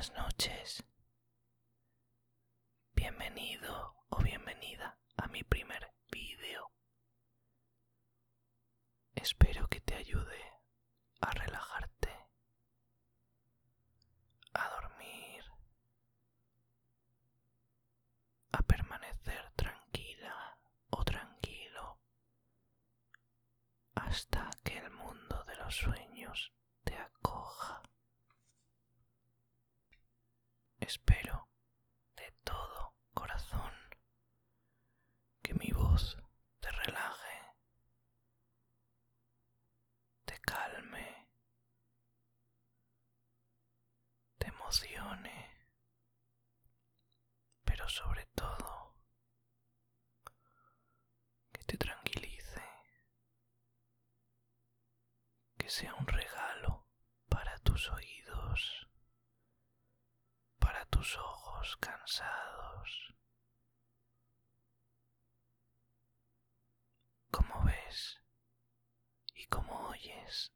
Buenas noches. Bienvenido o bienvenida a mi primer vídeo. Espero que te ayude a relajarte, a dormir, a permanecer tranquila o tranquilo hasta que el mundo de los sueños te acoja. Espero de todo corazón te relaje, te calme, te emocione, pero sobre todo que te tranquilice, que sea un regalo para tus oídos, para tus ojos cansados. Como ves y como oyes,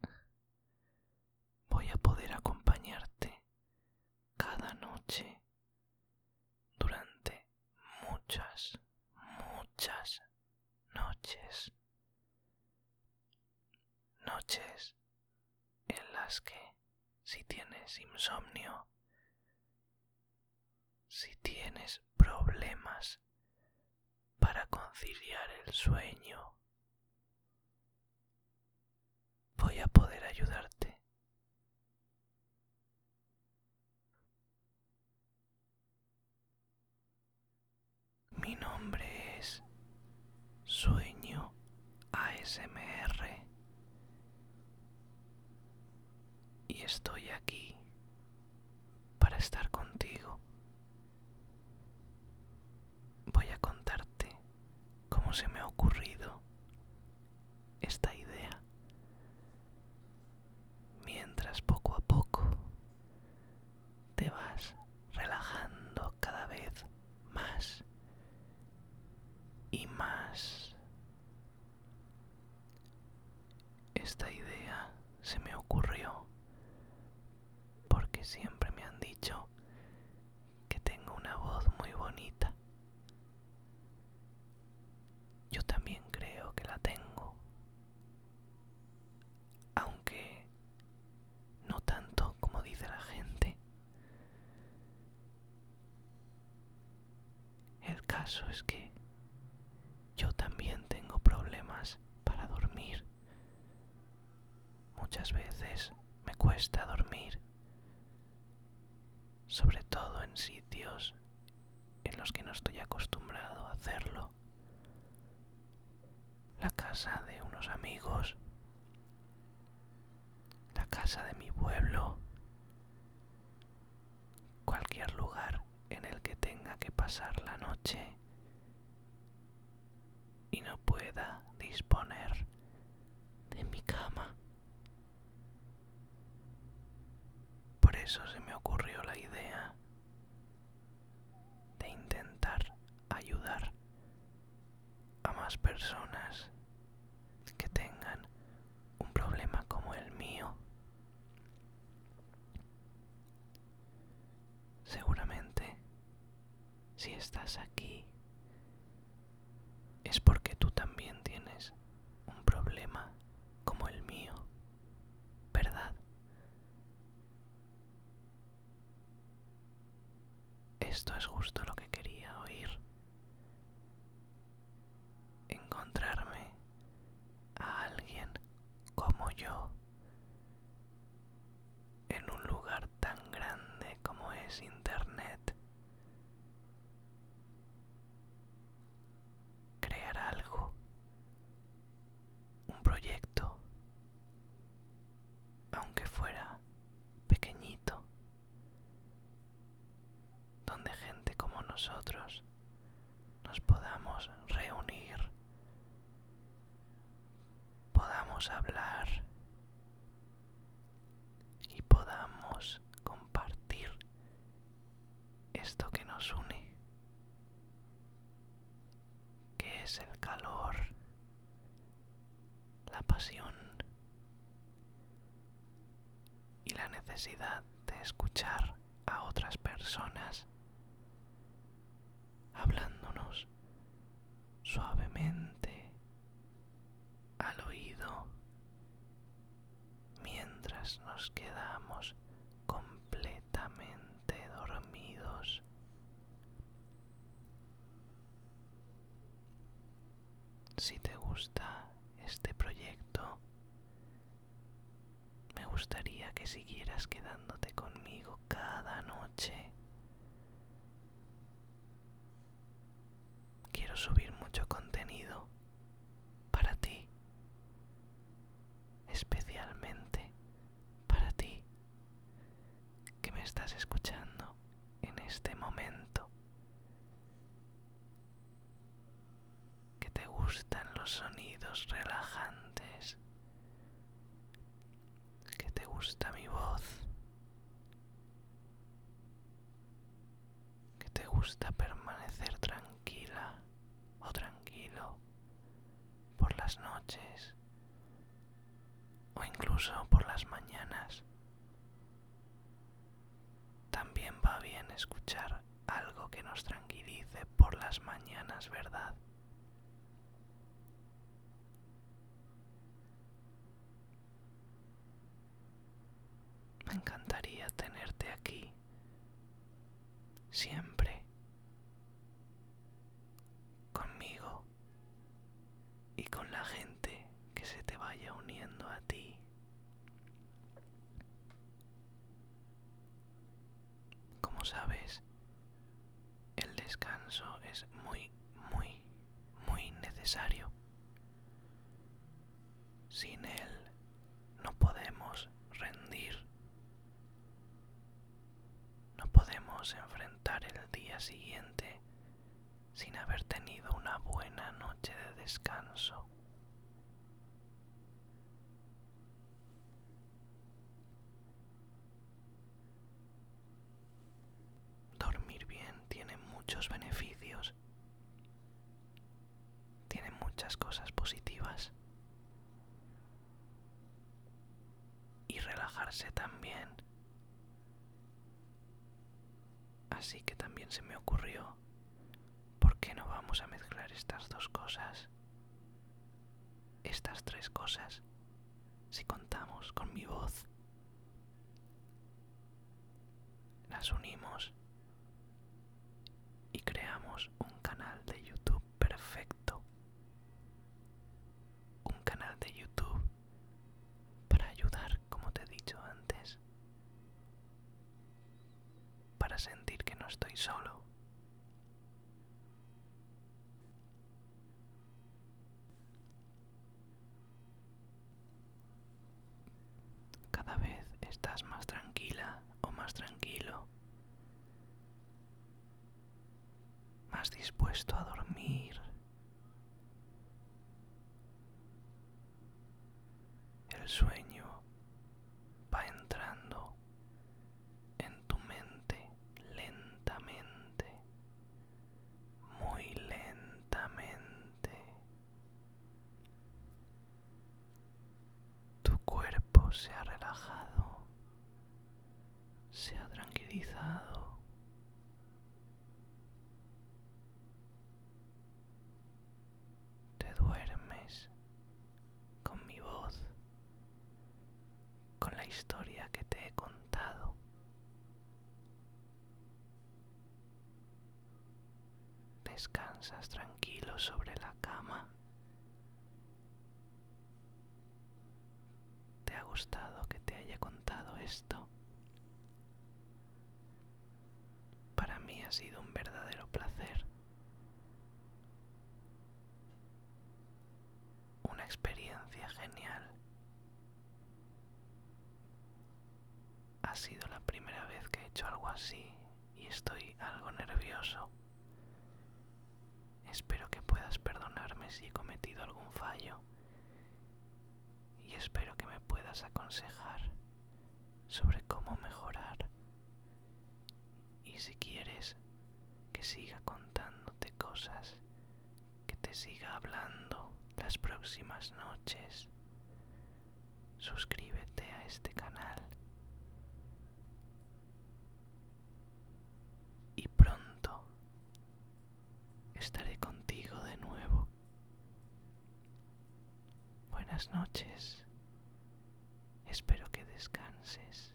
voy a poder acompañarte cada noche durante muchas, muchas noches. Noches en las que si tienes insomnio, si tienes problemas para conciliar el sueño, poder ayudarte. Mi nombre es Sueño ASMR y estoy aquí para estar contigo. Voy a contarte cómo se me ha ocurrido esta idea mientras poco a poco te vas relajando cada vez más y más. Esta idea se me ocurrió porque siempre me han dicho que tengo una voz muy Yo también creo que la tengo, aunque no tanto como dice la gente. El caso es que yo también tengo problemas para dormir. Muchas veces me cuesta dormir, sobre todo en sitios en los que no estoy acostumbrado a hacerlo. La casa de unos amigos, la casa de mi pueblo, cualquier lugar en el que tenga que pasar la noche y no pueda disponer de mi cama. Por eso se me ocurrió la idea de intentar ayudar a más personas que tengan un problema como el mío. Seguramente, si estás aquí, es porque tú también tienes un problema como el mío, ¿verdad? Esto es justo lo que quería oír. Encontrarme a alguien como yo en un lugar tan grande como es Internet. Crear algo, un proyecto, aunque fuera pequeñito, donde gente como nosotros nos podamos reunir, podamos hablar y podamos compartir esto que nos une, que es el calor, la pasión y la necesidad de escuchar a otras personas, hablándonos suavemente Si te gusta este proyecto, me gustaría que siguieras quedándote conmigo cada noche. Quiero subir mucho contenido para ti, especialmente para ti que me estás escuchando en este momento, que te sonidos relajantes, que te gusta mi voz, que te gusta permanecer tranquila o tranquilo por las noches o incluso por las mañanas. También va bien escuchar algo que nos tranquilice por las mañanas, ¿verdad? Me encantaría tenerte aquí, siempre, conmigo y con la gente que se te vaya uniendo a ti. Como sabes, el descanso es muy, muy, muy necesario. Sin él no podemos rendir. No podemos enfrentar el día siguiente sin haber tenido una buena noche de descanso. Dormir bien tiene muchos beneficios, tiene muchas cosas positivas y relajarse también. Así que también se me ocurrió, ¿por qué no vamos a mezclar estas dos cosas? Estas tres cosas, si contamos con mi voz. Las unimos y creamos un canal de YouTube perfecto. Un canal de YouTube para ayudar, como te he dicho antes. Para sentir que no estoy solo. Cada vez estás más tranquila o más tranquilo. Más dispuesto a dormir. El sueño va entrando en tu mente lentamente, muy lentamente. Tu cuerpo se ha relajado, se Te duermes con mi voz, con la historia que te he contado. Descansas tranquilo sobre la cama. ¿Te ha gustado que te haya contado esto? Para mí ha sido un verdadero placer. Una experiencia genial. Ha sido la primera vez que he hecho algo así y estoy algo nervioso. Espero que puedas perdonarme si he cometido algún fallo y espero que me puedas aconsejar sobre cómo mejorar. siga contándote cosas, que te siga hablando las próximas noches. Suscríbete a este canal y pronto estaré contigo de nuevo. Buenas noches. Espero que descanses.